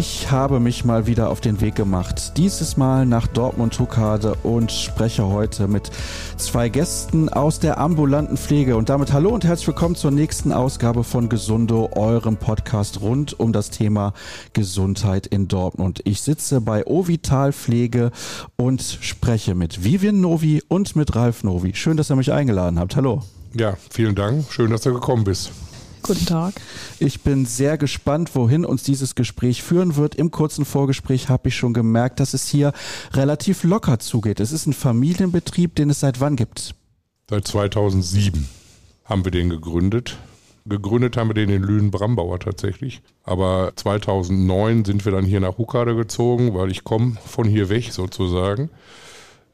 Ich habe mich mal wieder auf den Weg gemacht. Dieses Mal nach Dortmund-Tukade und spreche heute mit zwei Gästen aus der ambulanten Pflege. Und damit hallo und herzlich willkommen zur nächsten Ausgabe von Gesundo, eurem Podcast rund um das Thema Gesundheit in Dortmund. Ich sitze bei Ovital Pflege und spreche mit Vivian Novi und mit Ralf Novi. Schön, dass ihr mich eingeladen habt. Hallo. Ja, vielen Dank. Schön, dass du gekommen bist. Guten Tag. Ich bin sehr gespannt, wohin uns dieses Gespräch führen wird. Im kurzen Vorgespräch habe ich schon gemerkt, dass es hier relativ locker zugeht. Es ist ein Familienbetrieb, den es seit wann gibt? Seit 2007 haben wir den gegründet. Gegründet haben wir den in Lünen-Brambauer tatsächlich. Aber 2009 sind wir dann hier nach Huckade gezogen, weil ich komme von hier weg sozusagen.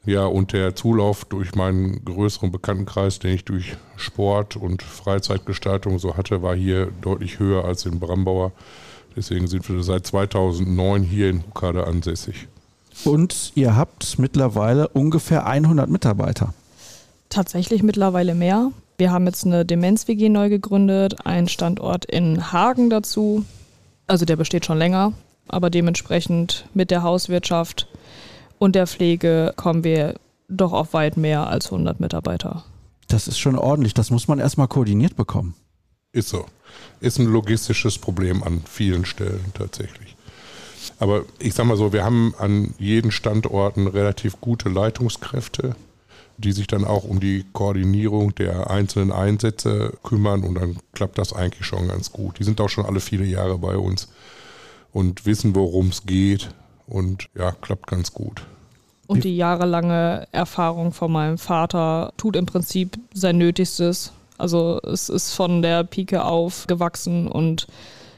Ja, und der Zulauf durch meinen größeren Bekanntenkreis, den ich durch Sport und Freizeitgestaltung so hatte, war hier deutlich höher als in Brambauer. Deswegen sind wir seit 2009 hier in Huckade ansässig. Und ihr habt mittlerweile ungefähr 100 Mitarbeiter. Tatsächlich mittlerweile mehr. Wir haben jetzt eine Demenz-WG neu gegründet, einen Standort in Hagen dazu. Also der besteht schon länger, aber dementsprechend mit der Hauswirtschaft und der Pflege kommen wir doch auf weit mehr als 100 Mitarbeiter. Das ist schon ordentlich. Das muss man erstmal koordiniert bekommen. Ist so. Ist ein logistisches Problem an vielen Stellen tatsächlich. Aber ich sag mal so, wir haben an jeden Standorten relativ gute Leitungskräfte, die sich dann auch um die Koordinierung der einzelnen Einsätze kümmern und dann klappt das eigentlich schon ganz gut. Die sind auch schon alle viele Jahre bei uns und wissen, worum es geht und ja, klappt ganz gut. Und die jahrelange Erfahrung von meinem Vater tut im Prinzip sein Nötigstes. Also es ist von der Pike auf gewachsen und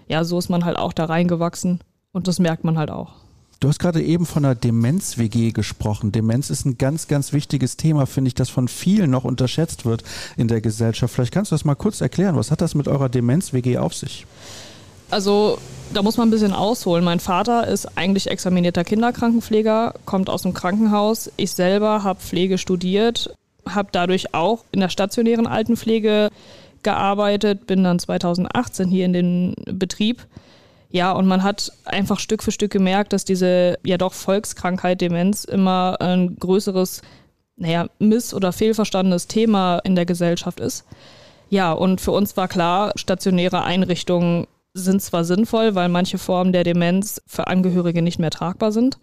ja, so ist man halt auch da reingewachsen und das merkt man halt auch. Du hast gerade eben von einer Demenz-WG gesprochen. Demenz ist ein ganz, ganz wichtiges Thema, finde ich, das von vielen noch unterschätzt wird in der Gesellschaft. Vielleicht kannst du das mal kurz erklären. Was hat das mit eurer Demenz-WG auf sich? Also da muss man ein bisschen ausholen. Mein Vater ist eigentlich examinierter Kinderkrankenpfleger, kommt aus dem Krankenhaus. Ich selber habe Pflege studiert, habe dadurch auch in der stationären Altenpflege gearbeitet, bin dann 2018 hier in den Betrieb. Ja, und man hat einfach Stück für Stück gemerkt, dass diese ja doch Volkskrankheit Demenz immer ein größeres, naja, miss- oder fehlverstandenes Thema in der Gesellschaft ist. Ja, und für uns war klar, stationäre Einrichtungen sind zwar sinnvoll, weil manche Formen der Demenz für Angehörige nicht mehr tragbar sind,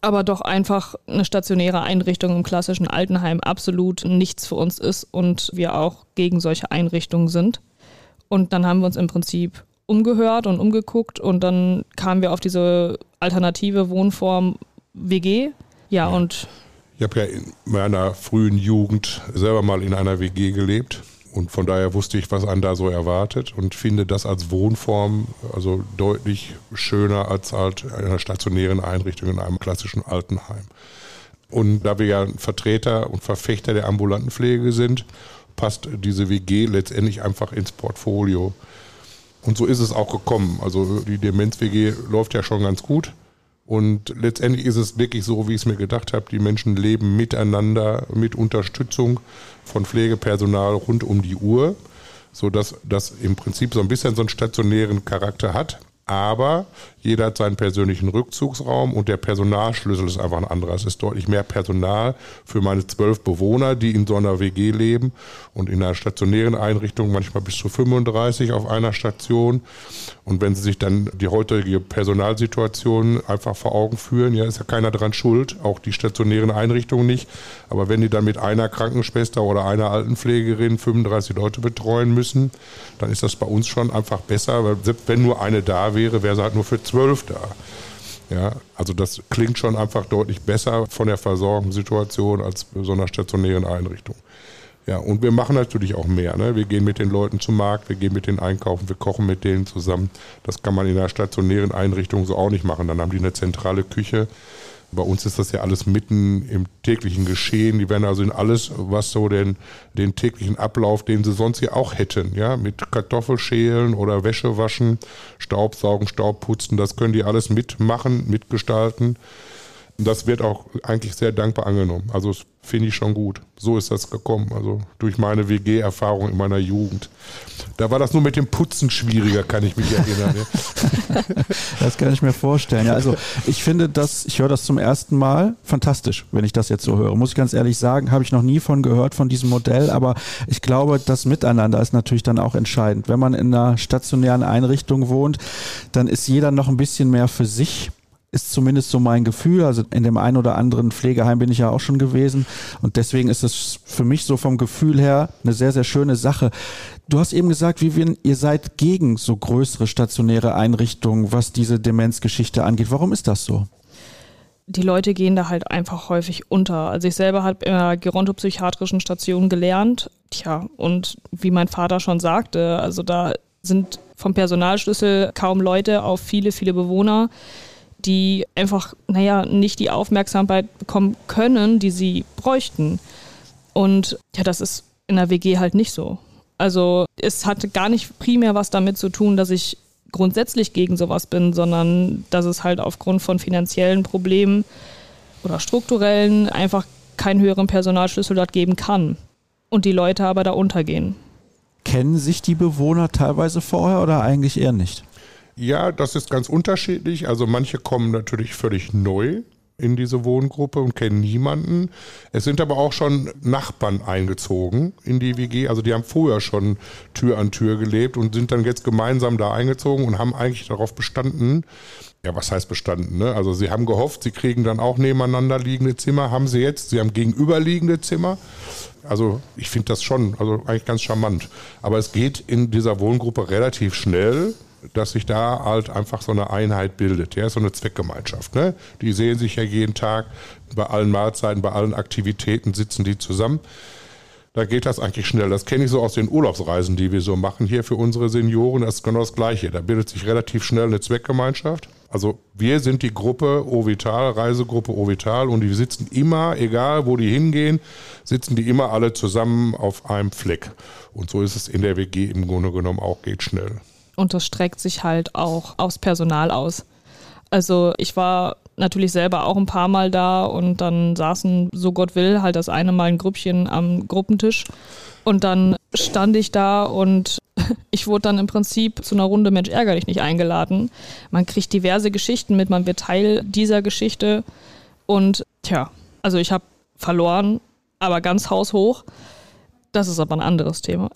aber doch einfach eine stationäre Einrichtung im klassischen Altenheim absolut nichts für uns ist und wir auch gegen solche Einrichtungen sind. Und dann haben wir uns im Prinzip umgehört und umgeguckt und dann kamen wir auf diese alternative Wohnform WG. Ja, ja. und. Ich habe ja in meiner frühen Jugend selber mal in einer WG gelebt und von daher wusste ich, was einen da so erwartet und finde das als Wohnform also deutlich schöner als halt in einer stationären Einrichtung in einem klassischen Altenheim. Und da wir ja Vertreter und Verfechter der ambulanten Pflege sind, passt diese WG letztendlich einfach ins Portfolio. Und so ist es auch gekommen. Also die Demenz-WG läuft ja schon ganz gut. Und letztendlich ist es wirklich so, wie ich es mir gedacht habe. Die Menschen leben miteinander, mit Unterstützung von Pflegepersonal rund um die Uhr, sodass das im Prinzip so ein bisschen so einen stationären Charakter hat aber jeder hat seinen persönlichen Rückzugsraum und der Personalschlüssel ist einfach ein anderer. Es ist deutlich mehr Personal für meine zwölf Bewohner, die in so einer WG leben und in einer stationären Einrichtung manchmal bis zu 35 auf einer Station. Und wenn Sie sich dann die heutige Personalsituation einfach vor Augen führen, ja, ist ja keiner dran schuld, auch die stationären Einrichtungen nicht. Aber wenn die dann mit einer Krankenschwester oder einer Altenpflegerin 35 Leute betreuen müssen, dann ist das bei uns schon einfach besser, weil selbst wenn nur eine da wäre, wäre sie halt nur für zwölf da. Ja, also das klingt schon einfach deutlich besser von der Versorgungssituation als bei so einer stationären Einrichtung. Ja, und wir machen natürlich auch mehr. Ne? Wir gehen mit den Leuten zum Markt, wir gehen mit denen einkaufen, wir kochen mit denen zusammen. Das kann man in einer stationären Einrichtung so auch nicht machen. Dann haben die eine zentrale Küche bei uns ist das ja alles mitten im täglichen Geschehen. Die werden also in alles, was so den, den täglichen Ablauf, den sie sonst hier auch hätten, ja, mit Kartoffelschälen oder Wäsche waschen, Staubsaugen, Staubputzen, das können die alles mitmachen, mitgestalten. Das wird auch eigentlich sehr dankbar angenommen. Also finde ich schon gut. So ist das gekommen. Also durch meine WG-Erfahrung in meiner Jugend. Da war das nur mit dem Putzen schwieriger, kann ich mich erinnern. Ja. das kann ich mir vorstellen. Ja, also ich finde das, ich höre das zum ersten Mal fantastisch, wenn ich das jetzt so höre. Muss ich ganz ehrlich sagen, habe ich noch nie von gehört von diesem Modell, aber ich glaube, das Miteinander ist natürlich dann auch entscheidend. Wenn man in einer stationären Einrichtung wohnt, dann ist jeder noch ein bisschen mehr für sich ist zumindest so mein Gefühl. Also in dem einen oder anderen Pflegeheim bin ich ja auch schon gewesen. Und deswegen ist es für mich so vom Gefühl her eine sehr, sehr schöne Sache. Du hast eben gesagt, Vivian, ihr seid gegen so größere stationäre Einrichtungen, was diese Demenzgeschichte angeht. Warum ist das so? die Leute gehen da halt einfach häufig unter. Also ich selber habe in einer gerontopsychiatrischen Station gelernt. Tja, und wie mein Vater schon sagte, also da sind vom Personalschlüssel kaum Leute auf viele, viele Bewohner die einfach, naja, nicht die Aufmerksamkeit bekommen können, die sie bräuchten. Und ja, das ist in der WG halt nicht so. Also es hat gar nicht primär was damit zu tun, dass ich grundsätzlich gegen sowas bin, sondern dass es halt aufgrund von finanziellen Problemen oder strukturellen einfach keinen höheren Personalschlüssel dort geben kann. Und die Leute aber da untergehen. Kennen sich die Bewohner teilweise vorher oder eigentlich eher nicht? Ja, das ist ganz unterschiedlich. Also manche kommen natürlich völlig neu in diese Wohngruppe und kennen niemanden. Es sind aber auch schon Nachbarn eingezogen in die WG. Also die haben vorher schon Tür an Tür gelebt und sind dann jetzt gemeinsam da eingezogen und haben eigentlich darauf bestanden, ja, was heißt bestanden? Ne? Also sie haben gehofft, sie kriegen dann auch nebeneinander liegende Zimmer. Haben sie jetzt? Sie haben gegenüberliegende Zimmer. Also ich finde das schon, also eigentlich ganz charmant. Aber es geht in dieser Wohngruppe relativ schnell dass sich da halt einfach so eine Einheit bildet, ja, so eine Zweckgemeinschaft. Ne? Die sehen sich ja jeden Tag, bei allen Mahlzeiten, bei allen Aktivitäten sitzen die zusammen. Da geht das eigentlich schnell. Das kenne ich so aus den Urlaubsreisen, die wir so machen hier für unsere Senioren. Das ist genau das Gleiche. Da bildet sich relativ schnell eine Zweckgemeinschaft. Also wir sind die Gruppe Ovital, Reisegruppe Ovital und die sitzen immer, egal wo die hingehen, sitzen die immer alle zusammen auf einem Fleck. Und so ist es in der WG im Grunde genommen auch, geht schnell und das streckt sich halt auch aufs Personal aus. Also ich war natürlich selber auch ein paar Mal da und dann saßen, so Gott will, halt das eine Mal ein Grüppchen am Gruppentisch und dann stand ich da und ich wurde dann im Prinzip zu einer Runde Mensch ärgerlich nicht eingeladen. Man kriegt diverse Geschichten mit, man wird Teil dieser Geschichte und tja, also ich habe verloren, aber ganz haushoch. Das ist aber ein anderes Thema.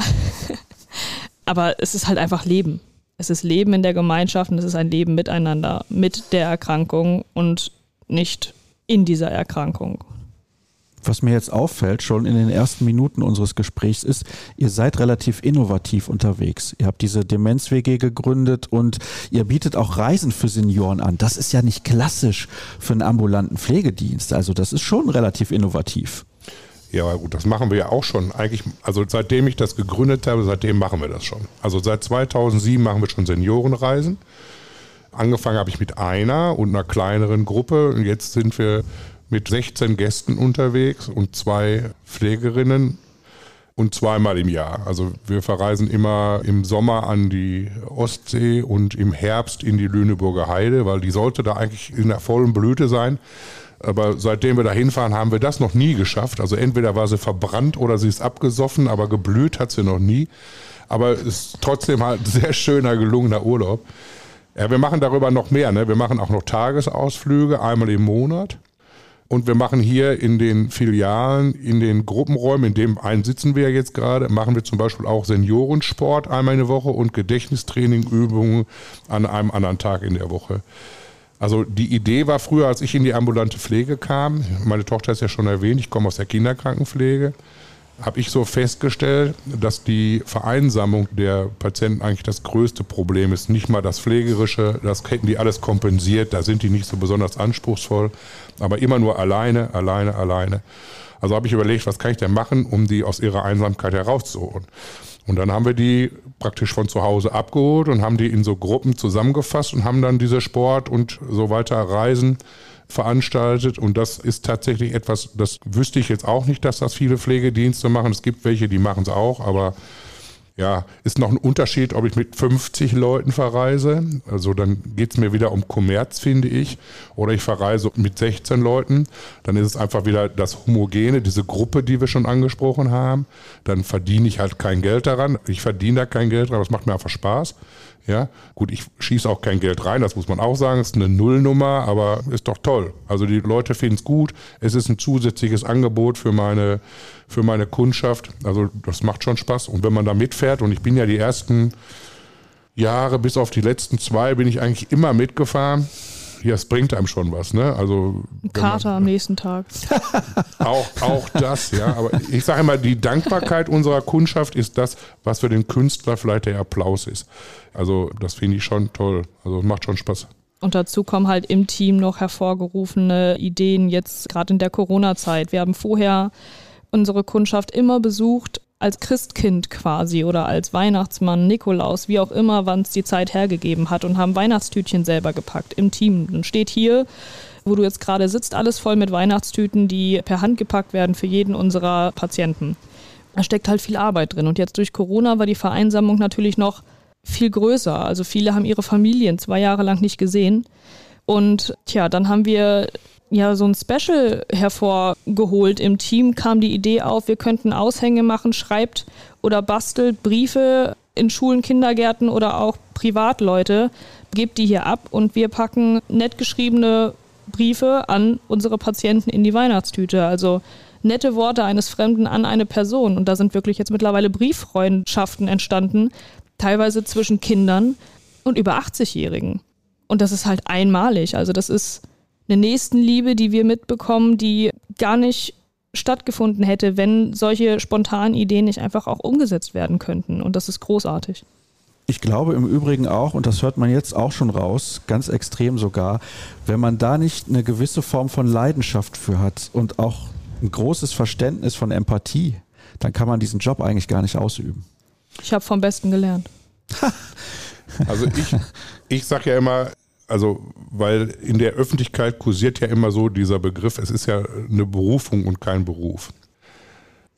aber es ist halt einfach Leben. Es ist Leben in der Gemeinschaft und es ist ein Leben miteinander, mit der Erkrankung und nicht in dieser Erkrankung. Was mir jetzt auffällt, schon in den ersten Minuten unseres Gesprächs ist, ihr seid relativ innovativ unterwegs. Ihr habt diese Demenz-WG gegründet und ihr bietet auch Reisen für Senioren an. Das ist ja nicht klassisch für einen ambulanten Pflegedienst. Also das ist schon relativ innovativ. Ja, gut, das machen wir ja auch schon. Eigentlich, also seitdem ich das gegründet habe, seitdem machen wir das schon. Also seit 2007 machen wir schon Seniorenreisen. Angefangen habe ich mit einer und einer kleineren Gruppe. Und jetzt sind wir mit 16 Gästen unterwegs und zwei Pflegerinnen und zweimal im Jahr. Also wir verreisen immer im Sommer an die Ostsee und im Herbst in die Lüneburger Heide, weil die sollte da eigentlich in der vollen Blüte sein. Aber seitdem wir da hinfahren, haben wir das noch nie geschafft. Also entweder war sie verbrannt oder sie ist abgesoffen, aber geblüht hat sie noch nie. Aber es ist trotzdem halt ein sehr schöner, gelungener Urlaub. Ja, wir machen darüber noch mehr. Ne? Wir machen auch noch Tagesausflüge, einmal im Monat. Und wir machen hier in den Filialen, in den Gruppenräumen, in dem einen sitzen wir jetzt gerade, machen wir zum Beispiel auch Seniorensport einmal in der Woche und Gedächtnistrainingübungen an einem anderen Tag in der Woche. Also die Idee war früher, als ich in die ambulante Pflege kam, meine Tochter ist ja schon erwähnt, ich komme aus der Kinderkrankenpflege, habe ich so festgestellt, dass die Vereinsamung der Patienten eigentlich das größte Problem ist. Nicht mal das Pflegerische, das hätten die alles kompensiert, da sind die nicht so besonders anspruchsvoll, aber immer nur alleine, alleine, alleine. Also habe ich überlegt, was kann ich denn machen, um die aus ihrer Einsamkeit herauszuholen. Und dann haben wir die praktisch von zu Hause abgeholt und haben die in so Gruppen zusammengefasst und haben dann diese Sport und so weiter Reisen veranstaltet. Und das ist tatsächlich etwas, das wüsste ich jetzt auch nicht, dass das viele Pflegedienste machen. Es gibt welche, die machen es auch, aber Ja, ist noch ein Unterschied, ob ich mit 50 Leuten verreise. Also dann geht es mir wieder um Kommerz, finde ich. Oder ich verreise mit 16 Leuten. Dann ist es einfach wieder das Homogene, diese Gruppe, die wir schon angesprochen haben. Dann verdiene ich halt kein Geld daran. Ich verdiene da kein Geld daran, das macht mir einfach Spaß. Ja, gut, ich schieße auch kein Geld rein, das muss man auch sagen. Ist eine Nullnummer, aber ist doch toll. Also die Leute finden es gut. Es ist ein zusätzliches Angebot für meine, für meine Kundschaft. Also das macht schon Spaß. Und wenn man da mitfährt, und ich bin ja die ersten Jahre, bis auf die letzten zwei, bin ich eigentlich immer mitgefahren ja, es bringt einem schon was, ne? Also Kater man, am nächsten Tag. Auch, auch das, ja. Aber ich sage immer, die Dankbarkeit unserer Kundschaft ist das, was für den Künstler vielleicht der Applaus ist. Also das finde ich schon toll. Also macht schon Spaß. Und dazu kommen halt im Team noch hervorgerufene Ideen, jetzt gerade in der Corona-Zeit. Wir haben vorher unsere Kundschaft immer besucht als Christkind quasi oder als Weihnachtsmann, Nikolaus, wie auch immer, wann es die Zeit hergegeben hat und haben Weihnachtstütchen selber gepackt im Team. Dann steht hier, wo du jetzt gerade sitzt, alles voll mit Weihnachtstüten, die per Hand gepackt werden für jeden unserer Patienten. Da steckt halt viel Arbeit drin. Und jetzt durch Corona war die Vereinsamung natürlich noch viel größer. Also viele haben ihre Familien zwei Jahre lang nicht gesehen. Und tja, dann haben wir ja so ein Special hervorgeholt. Im Team kam die Idee auf, wir könnten Aushänge machen, schreibt oder bastelt Briefe in Schulen, Kindergärten oder auch Privatleute, gebt die hier ab und wir packen nett geschriebene Briefe an unsere Patienten in die Weihnachtstüte. Also nette Worte eines Fremden an eine Person. Und da sind wirklich jetzt mittlerweile Brieffreundschaften entstanden, teilweise zwischen Kindern und über 80-Jährigen. Und das ist halt einmalig. Also das ist eine Nächstenliebe, die wir mitbekommen, die gar nicht stattgefunden hätte, wenn solche spontanen Ideen nicht einfach auch umgesetzt werden könnten. Und das ist großartig. Ich glaube im Übrigen auch, und das hört man jetzt auch schon raus, ganz extrem sogar, wenn man da nicht eine gewisse Form von Leidenschaft für hat und auch ein großes Verständnis von Empathie, dann kann man diesen Job eigentlich gar nicht ausüben. Ich habe vom Besten gelernt. also ich, ich sage ja immer, also weil in der Öffentlichkeit kursiert ja immer so dieser Begriff, es ist ja eine Berufung und kein Beruf.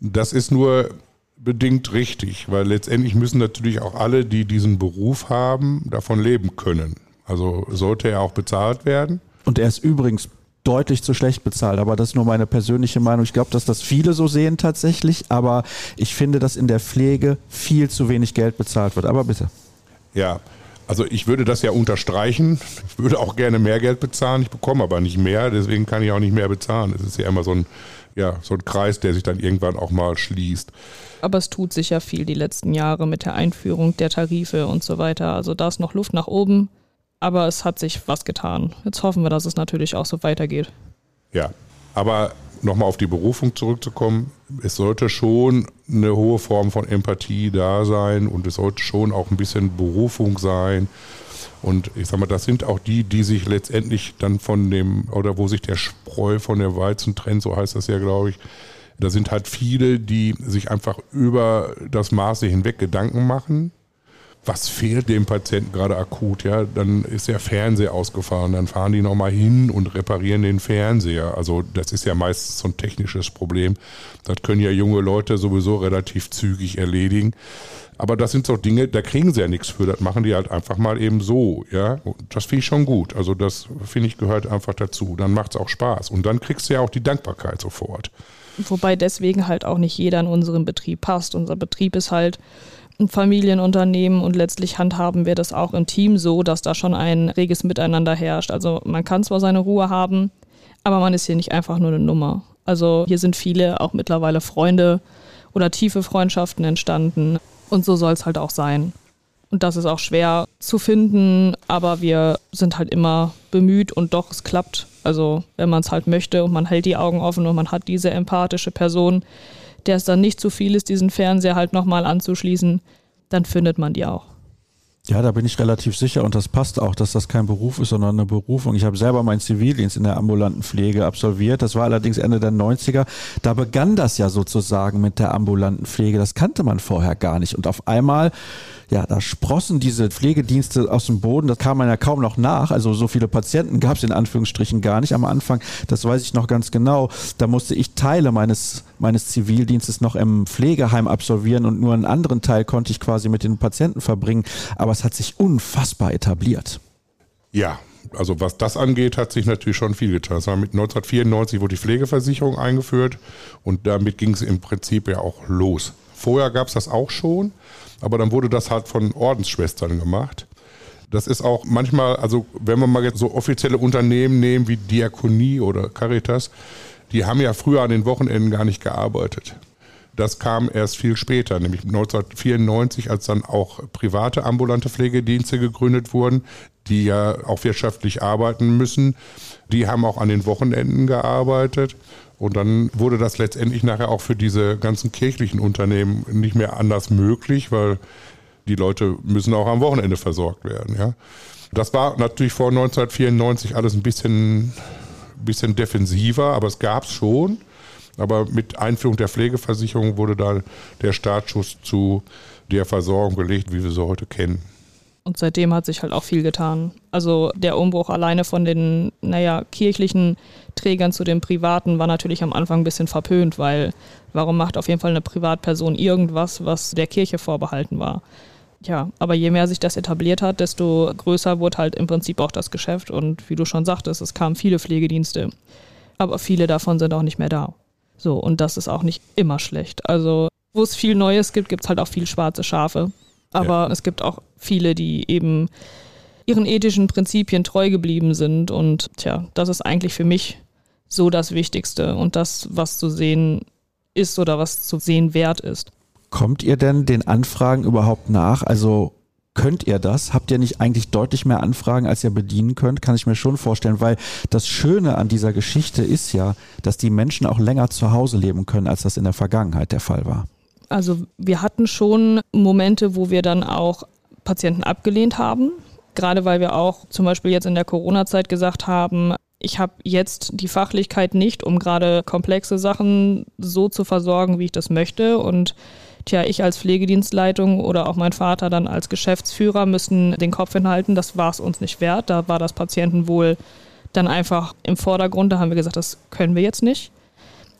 Das ist nur bedingt richtig, weil letztendlich müssen natürlich auch alle, die diesen Beruf haben, davon leben können. Also sollte er auch bezahlt werden. Und er ist übrigens deutlich zu schlecht bezahlt, aber das ist nur meine persönliche Meinung. Ich glaube, dass das viele so sehen tatsächlich, aber ich finde, dass in der Pflege viel zu wenig Geld bezahlt wird. Aber bitte. Ja, also ich würde das ja unterstreichen. Ich würde auch gerne mehr Geld bezahlen. Ich bekomme aber nicht mehr, deswegen kann ich auch nicht mehr bezahlen. Es ist ja immer so ein, ja, so ein Kreis, der sich dann irgendwann auch mal schließt. Aber es tut sich ja viel die letzten Jahre mit der Einführung der Tarife und so weiter. Also da ist noch Luft nach oben, aber es hat sich was getan. Jetzt hoffen wir, dass es natürlich auch so weitergeht. Ja, aber nochmal auf die Berufung zurückzukommen, es sollte schon eine hohe Form von Empathie da sein und es sollte schon auch ein bisschen Berufung sein. Und ich sag mal, das sind auch die, die sich letztendlich dann von dem, oder wo sich der Spreu von der Weizen trennt, so heißt das ja, glaube ich. Da sind halt viele, die sich einfach über das Maße hinweg Gedanken machen was fehlt dem Patienten gerade akut, ja, dann ist der Fernseher ausgefahren, dann fahren die nochmal hin und reparieren den Fernseher. Also das ist ja meistens so ein technisches Problem. Das können ja junge Leute sowieso relativ zügig erledigen. Aber das sind so Dinge, da kriegen sie ja nichts für, das machen die halt einfach mal eben so, ja. Und das finde ich schon gut. Also das finde ich gehört einfach dazu. Dann macht es auch Spaß. Und dann kriegst du ja auch die Dankbarkeit sofort. Wobei deswegen halt auch nicht jeder in unserem Betrieb passt. Unser Betrieb ist halt ein Familienunternehmen und letztlich handhaben wir das auch im Team so, dass da schon ein reges Miteinander herrscht. Also man kann zwar seine Ruhe haben, aber man ist hier nicht einfach nur eine Nummer. Also hier sind viele auch mittlerweile Freunde oder tiefe Freundschaften entstanden und so soll es halt auch sein. Und das ist auch schwer zu finden, aber wir sind halt immer bemüht und doch, es klappt. Also wenn man es halt möchte und man hält die Augen offen und man hat diese empathische Person, der es dann nicht zu viel ist, diesen Fernseher halt nochmal anzuschließen, dann findet man die auch. Ja, da bin ich relativ sicher und das passt auch, dass das kein Beruf ist, sondern eine Berufung. Ich habe selber meinen Zivildienst in der ambulanten Pflege absolviert. Das war allerdings Ende der 90er. Da begann das ja sozusagen mit der ambulanten Pflege. Das kannte man vorher gar nicht. Und auf einmal ja, da sprossen diese Pflegedienste aus dem Boden. Das kam man ja kaum noch nach. Also so viele Patienten gab es in Anführungsstrichen gar nicht am Anfang. Das weiß ich noch ganz genau. Da musste ich Teile meines meines Zivildienstes noch im Pflegeheim absolvieren und nur einen anderen Teil konnte ich quasi mit den Patienten verbringen. Aber es hat sich unfassbar etabliert. Ja, also was das angeht, hat sich natürlich schon viel getan. Es war mit 1994 wurde die Pflegeversicherung eingeführt und damit ging es im Prinzip ja auch los. Vorher gab es das auch schon, aber dann wurde das halt von Ordensschwestern gemacht. Das ist auch manchmal, also wenn wir mal jetzt so offizielle Unternehmen nehmen wie Diakonie oder Caritas, die haben ja früher an den Wochenenden gar nicht gearbeitet. Das kam erst viel später, nämlich 1994, als dann auch private ambulante Pflegedienste gegründet wurden, die ja auch wirtschaftlich arbeiten müssen. Die haben auch an den Wochenenden gearbeitet. Und dann wurde das letztendlich nachher auch für diese ganzen kirchlichen Unternehmen nicht mehr anders möglich, weil die Leute müssen auch am Wochenende versorgt werden. Ja. Das war natürlich vor 1994 alles ein bisschen, bisschen defensiver, aber es gab es schon. Aber mit Einführung der Pflegeversicherung wurde da der Startschuss zu der Versorgung gelegt, wie wir sie heute kennen. Und seitdem hat sich halt auch viel getan. Also der Umbruch alleine von den, naja, kirchlichen Trägern zu den privaten war natürlich am Anfang ein bisschen verpönt, weil warum macht auf jeden Fall eine Privatperson irgendwas, was der Kirche vorbehalten war? Ja, aber je mehr sich das etabliert hat, desto größer wurde halt im Prinzip auch das Geschäft. Und wie du schon sagtest, es kamen viele Pflegedienste. Aber viele davon sind auch nicht mehr da. So, und das ist auch nicht immer schlecht. Also, wo es viel Neues gibt, gibt es halt auch viel schwarze Schafe. Aber ja. es gibt auch viele, die eben ihren ethischen Prinzipien treu geblieben sind. Und tja, das ist eigentlich für mich so das Wichtigste und das, was zu sehen ist oder was zu sehen wert ist. Kommt ihr denn den Anfragen überhaupt nach? Also Könnt ihr das? Habt ihr nicht eigentlich deutlich mehr Anfragen, als ihr bedienen könnt? Kann ich mir schon vorstellen, weil das Schöne an dieser Geschichte ist ja, dass die Menschen auch länger zu Hause leben können, als das in der Vergangenheit der Fall war. Also wir hatten schon Momente, wo wir dann auch Patienten abgelehnt haben, gerade weil wir auch zum Beispiel jetzt in der Corona-Zeit gesagt haben, ich habe jetzt die Fachlichkeit nicht, um gerade komplexe Sachen so zu versorgen, wie ich das möchte und tja, ich als Pflegedienstleitung oder auch mein Vater dann als Geschäftsführer müssen den Kopf hinhalten, das war es uns nicht wert. Da war das Patientenwohl dann einfach im Vordergrund. Da haben wir gesagt, das können wir jetzt nicht.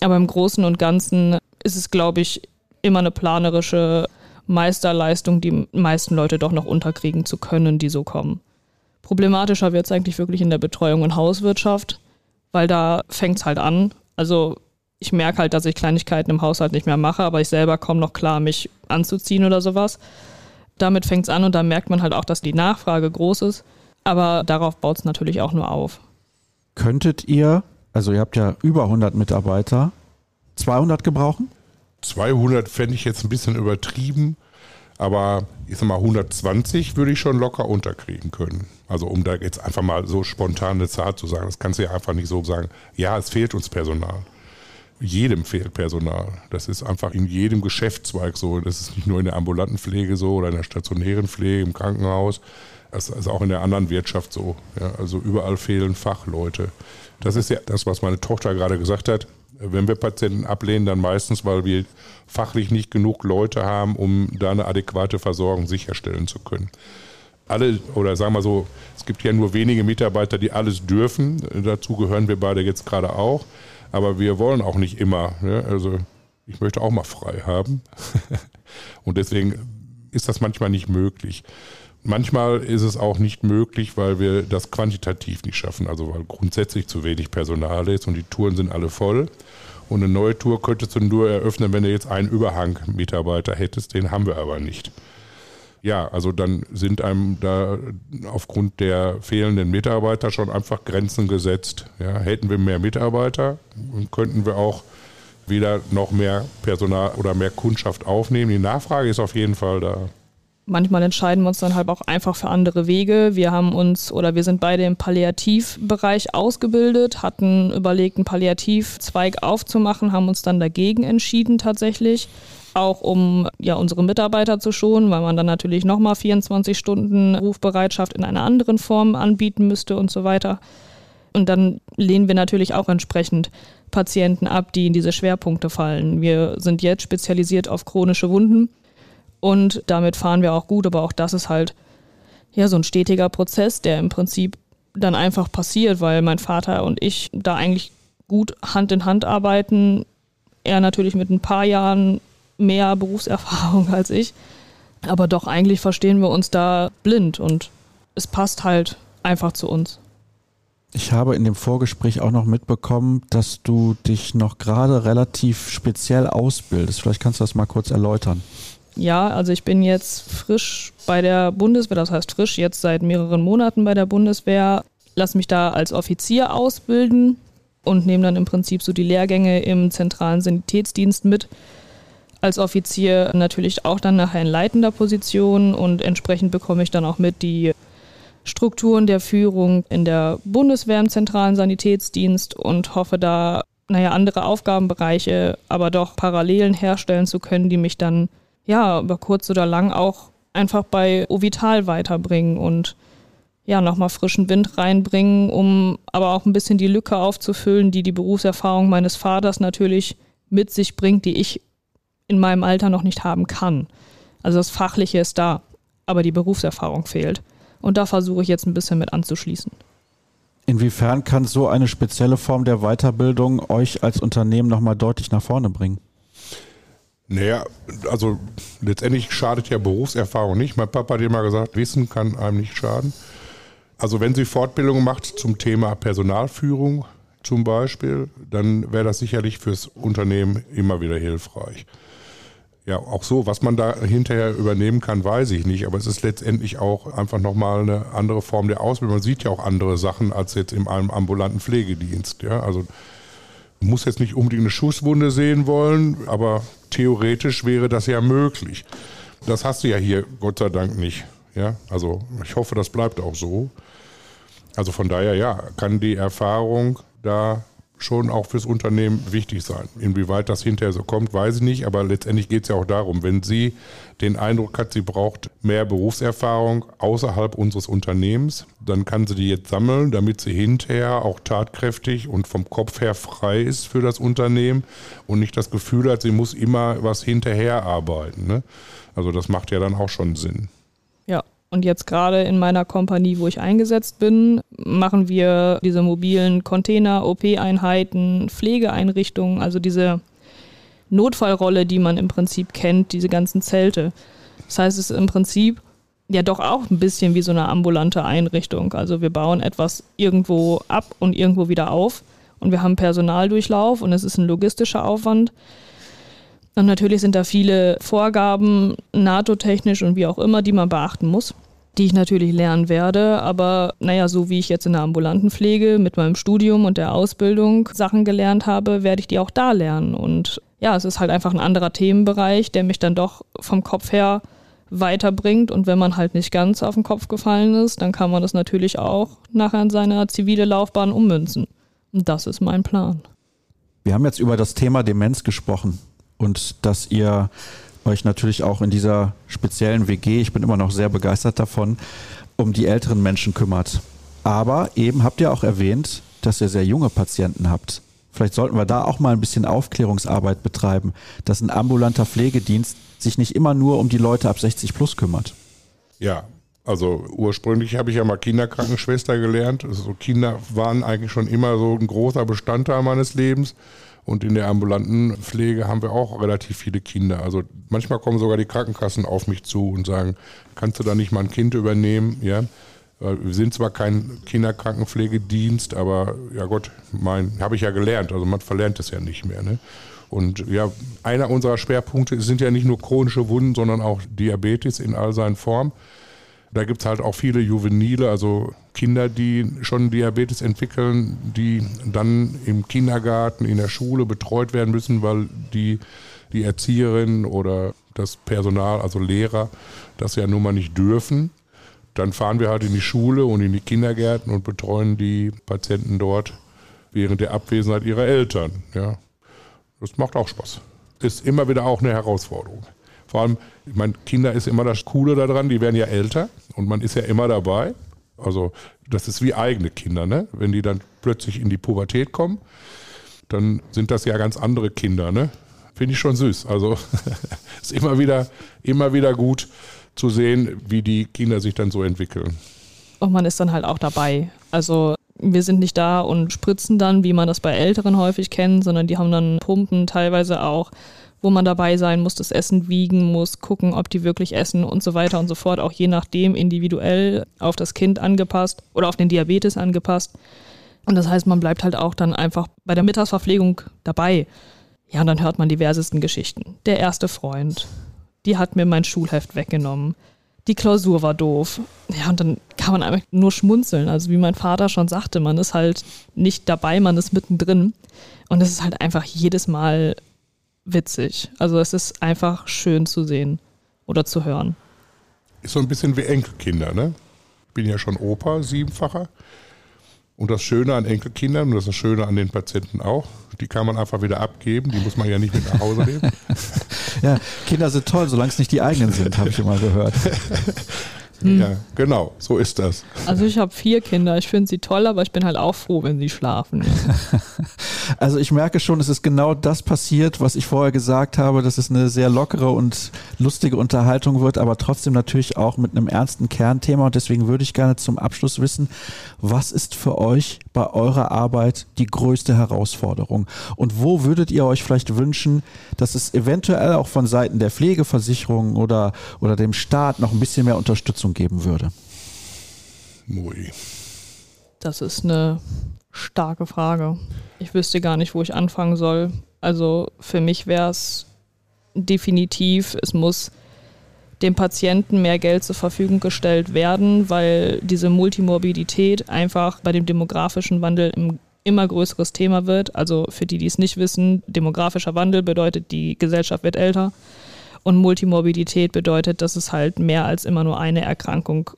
Aber im Großen und Ganzen ist es, glaube ich, immer eine planerische Meisterleistung, die meisten Leute doch noch unterkriegen zu können, die so kommen. Problematischer wird es eigentlich wirklich in der Betreuung und Hauswirtschaft, weil da fängt es halt an. Also ich merke halt, dass ich Kleinigkeiten im Haushalt nicht mehr mache, aber ich selber komme noch klar, mich anzuziehen oder sowas. Damit fängt es an und da merkt man halt auch, dass die Nachfrage groß ist. Aber darauf baut es natürlich auch nur auf. Könntet ihr, also ihr habt ja über 100 Mitarbeiter, 200 gebrauchen? 200 fände ich jetzt ein bisschen übertrieben, aber ich sag mal 120 würde ich schon locker unterkriegen können. Also um da jetzt einfach mal so spontan eine Zahl zu sagen, das kannst du ja einfach nicht so sagen, ja, es fehlt uns Personal jedem fehlt Personal. Das ist einfach in jedem Geschäftszweig so. Das ist nicht nur in der ambulanten Pflege so oder in der stationären Pflege im Krankenhaus. Das ist auch in der anderen Wirtschaft so. Ja, also überall fehlen Fachleute. Das ist ja das, was meine Tochter gerade gesagt hat. Wenn wir Patienten ablehnen, dann meistens, weil wir fachlich nicht genug Leute haben, um da eine adäquate Versorgung sicherstellen zu können. Alle, oder sagen wir so, es gibt ja nur wenige Mitarbeiter, die alles dürfen. Dazu gehören wir beide jetzt gerade auch. Aber wir wollen auch nicht immer. Ja? Also ich möchte auch mal frei haben. Und deswegen ist das manchmal nicht möglich. Manchmal ist es auch nicht möglich, weil wir das quantitativ nicht schaffen. Also weil grundsätzlich zu wenig Personal ist und die Touren sind alle voll. Und eine neue Tour könntest du nur eröffnen, wenn du jetzt einen Überhang-Mitarbeiter hättest. Den haben wir aber nicht ja, also dann sind einem da aufgrund der fehlenden Mitarbeiter schon einfach Grenzen gesetzt. Ja, hätten wir mehr Mitarbeiter, könnten wir auch wieder noch mehr Personal oder mehr Kundschaft aufnehmen. Die Nachfrage ist auf jeden Fall da. Manchmal entscheiden wir uns dann halt auch einfach für andere Wege. Wir haben uns oder wir sind beide im Palliativbereich ausgebildet, hatten überlegt, einen Palliativzweig aufzumachen, haben uns dann dagegen entschieden tatsächlich auch um ja unsere Mitarbeiter zu schonen, weil man dann natürlich nochmal 24 Stunden Rufbereitschaft in einer anderen Form anbieten müsste und so weiter. Und dann lehnen wir natürlich auch entsprechend Patienten ab, die in diese Schwerpunkte fallen. Wir sind jetzt spezialisiert auf chronische Wunden und damit fahren wir auch gut, aber auch das ist halt ja so ein stetiger Prozess, der im Prinzip dann einfach passiert, weil mein Vater und ich da eigentlich gut Hand in Hand arbeiten, Er natürlich mit ein paar Jahren mehr Berufserfahrung als ich. Aber doch eigentlich verstehen wir uns da blind und es passt halt einfach zu uns. Ich habe in dem Vorgespräch auch noch mitbekommen, dass du dich noch gerade relativ speziell ausbildest. Vielleicht kannst du das mal kurz erläutern. Ja, also ich bin jetzt frisch bei der Bundeswehr, das heißt frisch jetzt seit mehreren Monaten bei der Bundeswehr, lass mich da als Offizier ausbilden und nehme dann im Prinzip so die Lehrgänge im zentralen Sanitätsdienst mit. Als Offizier natürlich auch dann nachher in leitender Position und entsprechend bekomme ich dann auch mit die Strukturen der Führung in der Bundeswehr im zentralen Sanitätsdienst und hoffe da, naja, andere Aufgabenbereiche, aber doch Parallelen herstellen zu können, die mich dann, ja, über kurz oder lang auch einfach bei Ovital weiterbringen und ja, nochmal frischen Wind reinbringen, um aber auch ein bisschen die Lücke aufzufüllen, die die Berufserfahrung meines Vaters natürlich mit sich bringt, die ich in meinem Alter noch nicht haben kann. Also das Fachliche ist da, aber die Berufserfahrung fehlt. Und da versuche ich jetzt ein bisschen mit anzuschließen. Inwiefern kann so eine spezielle Form der Weiterbildung euch als Unternehmen nochmal deutlich nach vorne bringen? Naja, also letztendlich schadet ja Berufserfahrung nicht. Mein Papa hat immer gesagt, Wissen kann einem nicht schaden. Also wenn sie Fortbildungen macht zum Thema Personalführung zum Beispiel, dann wäre das sicherlich fürs Unternehmen immer wieder hilfreich. Ja, auch so, was man da hinterher übernehmen kann, weiß ich nicht. Aber es ist letztendlich auch einfach nochmal eine andere Form der Ausbildung. Man sieht ja auch andere Sachen als jetzt in einem ambulanten Pflegedienst. Ja, also muss jetzt nicht unbedingt eine Schusswunde sehen wollen, aber theoretisch wäre das ja möglich. Das hast du ja hier Gott sei Dank nicht. Ja, also ich hoffe, das bleibt auch so. Also von daher, ja, kann die Erfahrung da schon auch fürs Unternehmen wichtig sein. Inwieweit das hinterher so kommt, weiß ich nicht, aber letztendlich geht es ja auch darum, wenn sie den Eindruck hat, sie braucht mehr Berufserfahrung außerhalb unseres Unternehmens, dann kann sie die jetzt sammeln, damit sie hinterher auch tatkräftig und vom Kopf her frei ist für das Unternehmen und nicht das Gefühl hat, sie muss immer was hinterher arbeiten. Ne? Also das macht ja dann auch schon Sinn. Und jetzt gerade in meiner Kompanie, wo ich eingesetzt bin, machen wir diese mobilen Container, OP-Einheiten, Pflegeeinrichtungen, also diese Notfallrolle, die man im Prinzip kennt, diese ganzen Zelte. Das heißt, es ist im Prinzip ja doch auch ein bisschen wie so eine ambulante Einrichtung. Also wir bauen etwas irgendwo ab und irgendwo wieder auf und wir haben Personaldurchlauf und es ist ein logistischer Aufwand. Und natürlich sind da viele Vorgaben, NATO-technisch und wie auch immer, die man beachten muss die ich natürlich lernen werde. Aber naja, so wie ich jetzt in der ambulanten Pflege mit meinem Studium und der Ausbildung Sachen gelernt habe, werde ich die auch da lernen. Und ja, es ist halt einfach ein anderer Themenbereich, der mich dann doch vom Kopf her weiterbringt. Und wenn man halt nicht ganz auf den Kopf gefallen ist, dann kann man das natürlich auch nachher in seine zivile Laufbahn ummünzen. Und das ist mein Plan. Wir haben jetzt über das Thema Demenz gesprochen und dass ihr euch natürlich auch in dieser speziellen WG, ich bin immer noch sehr begeistert davon, um die älteren Menschen kümmert. Aber eben habt ihr auch erwähnt, dass ihr sehr junge Patienten habt. Vielleicht sollten wir da auch mal ein bisschen Aufklärungsarbeit betreiben, dass ein ambulanter Pflegedienst sich nicht immer nur um die Leute ab 60 plus kümmert. Ja, also ursprünglich habe ich ja mal Kinderkrankenschwester gelernt. Also Kinder waren eigentlich schon immer so ein großer Bestandteil meines Lebens. Und in der ambulanten Pflege haben wir auch relativ viele Kinder. Also manchmal kommen sogar die Krankenkassen auf mich zu und sagen, kannst du da nicht mal ein Kind übernehmen? Ja. Wir sind zwar kein Kinderkrankenpflegedienst, aber ja Gott, mein, habe ich ja gelernt. Also man verlernt es ja nicht mehr. Ne? Und ja, einer unserer Schwerpunkte sind ja nicht nur chronische Wunden, sondern auch Diabetes in all seinen Formen. Da gibt es halt auch viele Juvenile, also Kinder, die schon Diabetes entwickeln, die dann im Kindergarten, in der Schule betreut werden müssen, weil die, die Erzieherin oder das Personal, also Lehrer, das ja nun mal nicht dürfen. Dann fahren wir halt in die Schule und in die Kindergärten und betreuen die Patienten dort während der Abwesenheit ihrer Eltern. Ja. Das macht auch Spaß. Ist immer wieder auch eine Herausforderung. Vor allem, ich meine, Kinder ist immer das Coole daran, die werden ja älter und man ist ja immer dabei. Also das ist wie eigene Kinder, ne? Wenn die dann plötzlich in die Pubertät kommen, dann sind das ja ganz andere Kinder, ne? Finde ich schon süß. Also ist immer wieder, immer wieder gut zu sehen, wie die Kinder sich dann so entwickeln. Und man ist dann halt auch dabei. Also Wir sind nicht da und spritzen dann, wie man das bei Älteren häufig kennt, sondern die haben dann Pumpen teilweise auch, wo man dabei sein muss, das Essen wiegen muss, gucken, ob die wirklich essen und so weiter und so fort, auch je nachdem individuell auf das Kind angepasst oder auf den Diabetes angepasst. Und das heißt, man bleibt halt auch dann einfach bei der Mittagsverpflegung dabei. Ja, und dann hört man diversesten Geschichten. Der erste Freund, die hat mir mein Schulheft weggenommen. Die Klausur war doof. Ja, und dann kann man einfach nur schmunzeln. Also wie mein Vater schon sagte, man ist halt nicht dabei, man ist mittendrin. Und es ist halt einfach jedes Mal witzig. Also es ist einfach schön zu sehen oder zu hören. Ist so ein bisschen wie Enkelkinder, ne? Ich bin ja schon Opa, siebenfacher. Und das Schöne an Enkelkindern und das, das Schöne an den Patienten auch, die kann man einfach wieder abgeben, die muss man ja nicht mit nach Hause nehmen. ja, Kinder sind toll, solange es nicht die eigenen sind, habe ich immer gehört. Hm. Ja, genau, so ist das. Also ich habe vier Kinder, ich finde sie toll, aber ich bin halt auch froh, wenn sie schlafen. also ich merke schon, es ist genau das passiert, was ich vorher gesagt habe, dass es eine sehr lockere und lustige Unterhaltung wird, aber trotzdem natürlich auch mit einem ernsten Kernthema. Und deswegen würde ich gerne zum Abschluss wissen, was ist für euch bei eurer Arbeit die größte Herausforderung? Und wo würdet ihr euch vielleicht wünschen, dass es eventuell auch von Seiten der Pflegeversicherung oder, oder dem Staat noch ein bisschen mehr Unterstützung geben würde? Mui. Das ist eine starke Frage. Ich wüsste gar nicht, wo ich anfangen soll. Also für mich wäre es definitiv, es muss dem Patienten mehr Geld zur Verfügung gestellt werden, weil diese Multimorbidität einfach bei dem demografischen Wandel ein immer größeres Thema wird. Also für die, die es nicht wissen, demografischer Wandel bedeutet, die Gesellschaft wird älter und Multimorbidität bedeutet, dass es halt mehr als immer nur eine Erkrankung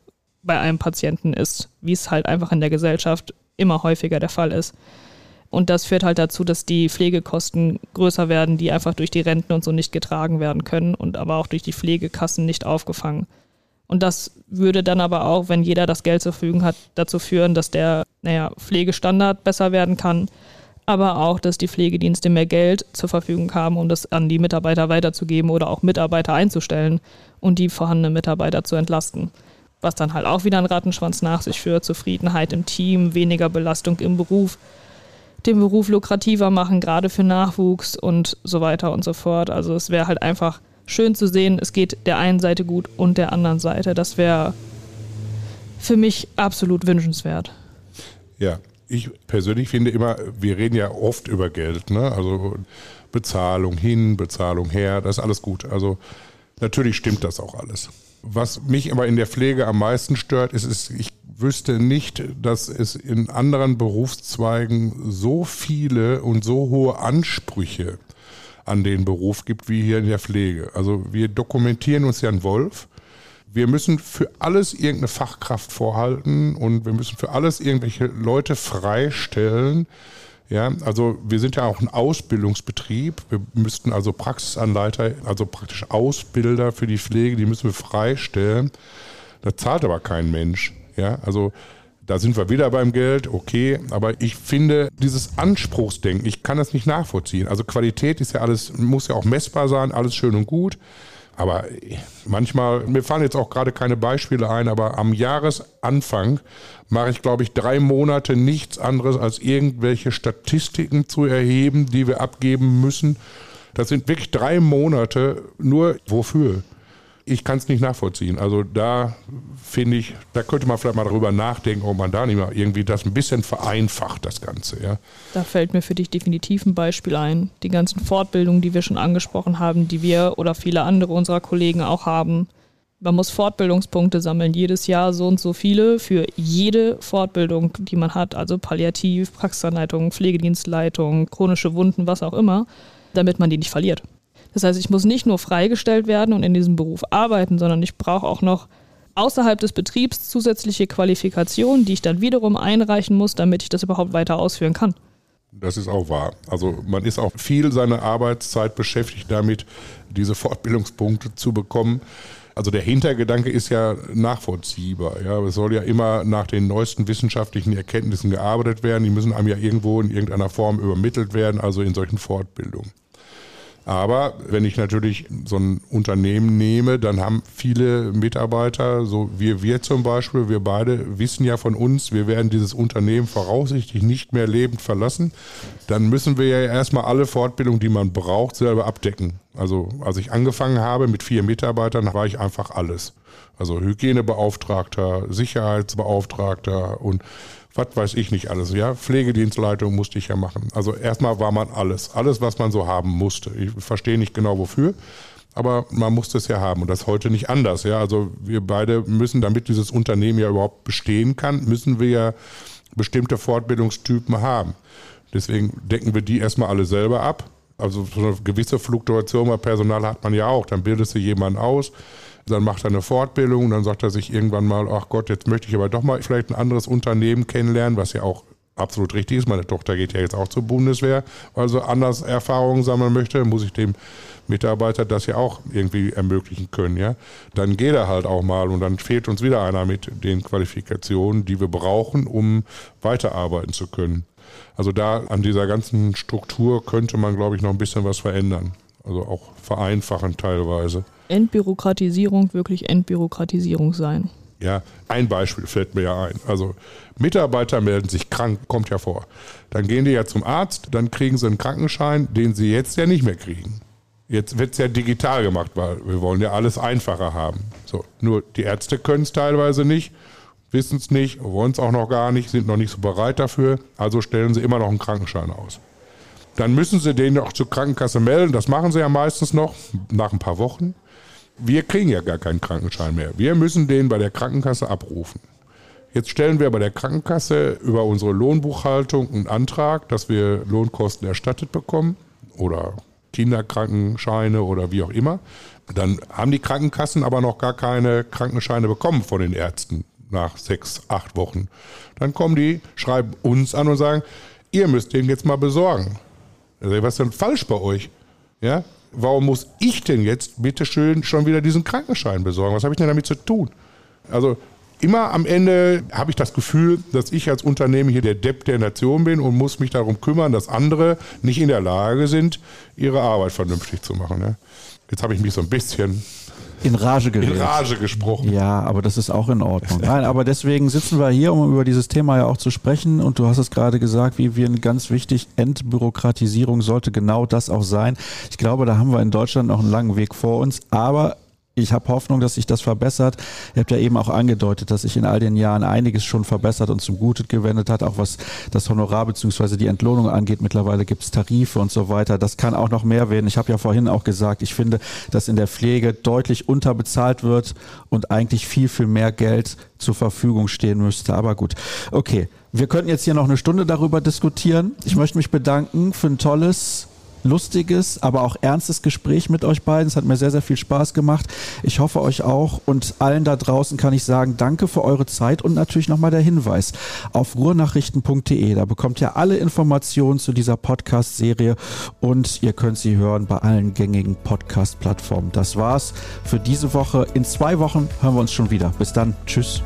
bei einem Patienten ist, wie es halt einfach in der Gesellschaft immer häufiger der Fall ist. Und das führt halt dazu, dass die Pflegekosten größer werden, die einfach durch die Renten und so nicht getragen werden können und aber auch durch die Pflegekassen nicht aufgefangen. Und das würde dann aber auch, wenn jeder das Geld zur Verfügung hat, dazu führen, dass der naja, Pflegestandard besser werden kann, aber auch, dass die Pflegedienste mehr Geld zur Verfügung haben, um das an die Mitarbeiter weiterzugeben oder auch Mitarbeiter einzustellen und die vorhandenen Mitarbeiter zu entlasten. Was dann halt auch wieder einen Rattenschwanz nach sich führt, Zufriedenheit im Team, weniger Belastung im Beruf den Beruf lukrativer machen, gerade für Nachwuchs und so weiter und so fort. Also es wäre halt einfach schön zu sehen, es geht der einen Seite gut und der anderen Seite. Das wäre für mich absolut wünschenswert. Ja, ich persönlich finde immer, wir reden ja oft über Geld, ne? Also Bezahlung hin, Bezahlung her, das ist alles gut. Also natürlich stimmt das auch alles. Was mich aber in der Pflege am meisten stört, ist, ist ich wüsste nicht, dass es in anderen Berufszweigen so viele und so hohe Ansprüche an den Beruf gibt wie hier in der Pflege. Also wir dokumentieren uns ja ein Wolf. Wir müssen für alles irgendeine Fachkraft vorhalten und wir müssen für alles irgendwelche Leute freistellen. Ja, also wir sind ja auch ein Ausbildungsbetrieb. Wir müssten also Praxisanleiter, also praktisch Ausbilder für die Pflege, die müssen wir freistellen. Da zahlt aber kein Mensch. Ja, also da sind wir wieder beim Geld, okay, aber ich finde dieses Anspruchsdenken, ich kann das nicht nachvollziehen. Also Qualität ist ja alles, muss ja auch messbar sein, alles schön und gut. Aber manchmal, mir fallen jetzt auch gerade keine Beispiele ein, aber am Jahresanfang mache ich, glaube ich, drei Monate nichts anderes, als irgendwelche Statistiken zu erheben, die wir abgeben müssen. Das sind wirklich drei Monate nur wofür? Ich kann es nicht nachvollziehen. Also da finde ich, da könnte man vielleicht mal darüber nachdenken, ob man da nicht mal irgendwie das ein bisschen vereinfacht, das Ganze. Ja. Da fällt mir für dich definitiv ein Beispiel ein. Die ganzen Fortbildungen, die wir schon angesprochen haben, die wir oder viele andere unserer Kollegen auch haben. Man muss Fortbildungspunkte sammeln, jedes Jahr so und so viele für jede Fortbildung, die man hat, also Palliativ, Praxisanleitung, Pflegedienstleitung, chronische Wunden, was auch immer, damit man die nicht verliert. Das heißt, ich muss nicht nur freigestellt werden und in diesem Beruf arbeiten, sondern ich brauche auch noch außerhalb des Betriebs zusätzliche Qualifikationen, die ich dann wiederum einreichen muss, damit ich das überhaupt weiter ausführen kann. Das ist auch wahr. Also man ist auch viel seiner Arbeitszeit beschäftigt damit, diese Fortbildungspunkte zu bekommen. Also der Hintergedanke ist ja nachvollziehbar. Ja, es soll ja immer nach den neuesten wissenschaftlichen Erkenntnissen gearbeitet werden. Die müssen einem ja irgendwo in irgendeiner Form übermittelt werden, also in solchen Fortbildungen. Aber wenn ich natürlich so ein Unternehmen nehme, dann haben viele Mitarbeiter, so wie wir zum Beispiel, wir beide wissen ja von uns, wir werden dieses Unternehmen voraussichtlich nicht mehr lebend verlassen. Dann müssen wir ja erstmal alle Fortbildungen, die man braucht, selber abdecken. Also als ich angefangen habe mit vier Mitarbeitern, war ich einfach alles. Also Hygienebeauftragter, Sicherheitsbeauftragter und was weiß ich nicht alles, ja. Pflegedienstleitung musste ich ja machen. Also erstmal war man alles. Alles, was man so haben musste. Ich verstehe nicht genau wofür, aber man musste es ja haben. Und das ist heute nicht anders, ja. Also wir beide müssen, damit dieses Unternehmen ja überhaupt bestehen kann, müssen wir ja bestimmte Fortbildungstypen haben. Deswegen decken wir die erstmal alle selber ab. Also so eine gewisse Fluktuation bei Personal hat man ja auch. Dann bildest du jemanden aus, dann macht er eine Fortbildung und dann sagt er sich irgendwann mal, ach Gott, jetzt möchte ich aber doch mal vielleicht ein anderes Unternehmen kennenlernen, was ja auch absolut richtig ist. Meine Tochter geht ja jetzt auch zur Bundeswehr, weil sie anders Erfahrungen sammeln möchte, muss ich dem Mitarbeiter das ja auch irgendwie ermöglichen können, ja. Dann geht er halt auch mal und dann fehlt uns wieder einer mit den Qualifikationen, die wir brauchen, um weiterarbeiten zu können. Also da an dieser ganzen Struktur könnte man, glaube ich, noch ein bisschen was verändern. Also auch vereinfachen teilweise. Entbürokratisierung wirklich Entbürokratisierung sein. Ja, ein Beispiel fällt mir ja ein. Also Mitarbeiter melden sich krank, kommt ja vor. Dann gehen die ja zum Arzt, dann kriegen sie einen Krankenschein, den sie jetzt ja nicht mehr kriegen. Jetzt wird es ja digital gemacht, weil wir wollen ja alles einfacher haben. So, nur die Ärzte können es teilweise nicht, wissen es nicht, wollen es auch noch gar nicht, sind noch nicht so bereit dafür. Also stellen sie immer noch einen Krankenschein aus. Dann müssen sie den auch zur Krankenkasse melden. Das machen sie ja meistens noch nach ein paar Wochen. Wir kriegen ja gar keinen Krankenschein mehr. Wir müssen den bei der Krankenkasse abrufen. Jetzt stellen wir bei der Krankenkasse über unsere Lohnbuchhaltung einen Antrag, dass wir Lohnkosten erstattet bekommen oder Kinderkrankenscheine oder wie auch immer. Dann haben die Krankenkassen aber noch gar keine Krankenscheine bekommen von den Ärzten nach sechs, acht Wochen. Dann kommen die, schreiben uns an und sagen, ihr müsst den jetzt mal besorgen. Also, was ist denn falsch bei euch? Ja? Warum muss ich denn jetzt bitteschön schon wieder diesen Krankenschein besorgen? Was habe ich denn damit zu tun? Also immer am Ende habe ich das Gefühl, dass ich als Unternehmen hier der Depp der Nation bin und muss mich darum kümmern, dass andere nicht in der Lage sind, ihre Arbeit vernünftig zu machen. Ja? Jetzt habe ich mich so ein bisschen in Rage geredet. In Rage gesprochen. Ja, aber das ist auch in Ordnung. Nein, aber deswegen sitzen wir hier, um über dieses Thema ja auch zu sprechen. Und du hast es gerade gesagt, wie wir ganz wichtig, Entbürokratisierung sollte genau das auch sein. Ich glaube, da haben wir in Deutschland noch einen langen Weg vor uns. Aber ich habe Hoffnung, dass sich das verbessert. Ihr habt ja eben auch angedeutet, dass sich in all den Jahren einiges schon verbessert und zum Gute gewendet hat, auch was das Honorar bzw. die Entlohnung angeht. Mittlerweile gibt es Tarife und so weiter. Das kann auch noch mehr werden. Ich habe ja vorhin auch gesagt, ich finde, dass in der Pflege deutlich unterbezahlt wird und eigentlich viel, viel mehr Geld zur Verfügung stehen müsste. Aber gut, okay. Wir könnten jetzt hier noch eine Stunde darüber diskutieren. Ich möchte mich bedanken für ein tolles lustiges, aber auch ernstes Gespräch mit euch beiden. Es hat mir sehr, sehr viel Spaß gemacht. Ich hoffe euch auch und allen da draußen kann ich sagen, danke für eure Zeit und natürlich nochmal der Hinweis auf ruhrnachrichten.de. Da bekommt ihr alle Informationen zu dieser Podcast-Serie und ihr könnt sie hören bei allen gängigen Podcast-Plattformen. Das war's für diese Woche. In zwei Wochen hören wir uns schon wieder. Bis dann. Tschüss.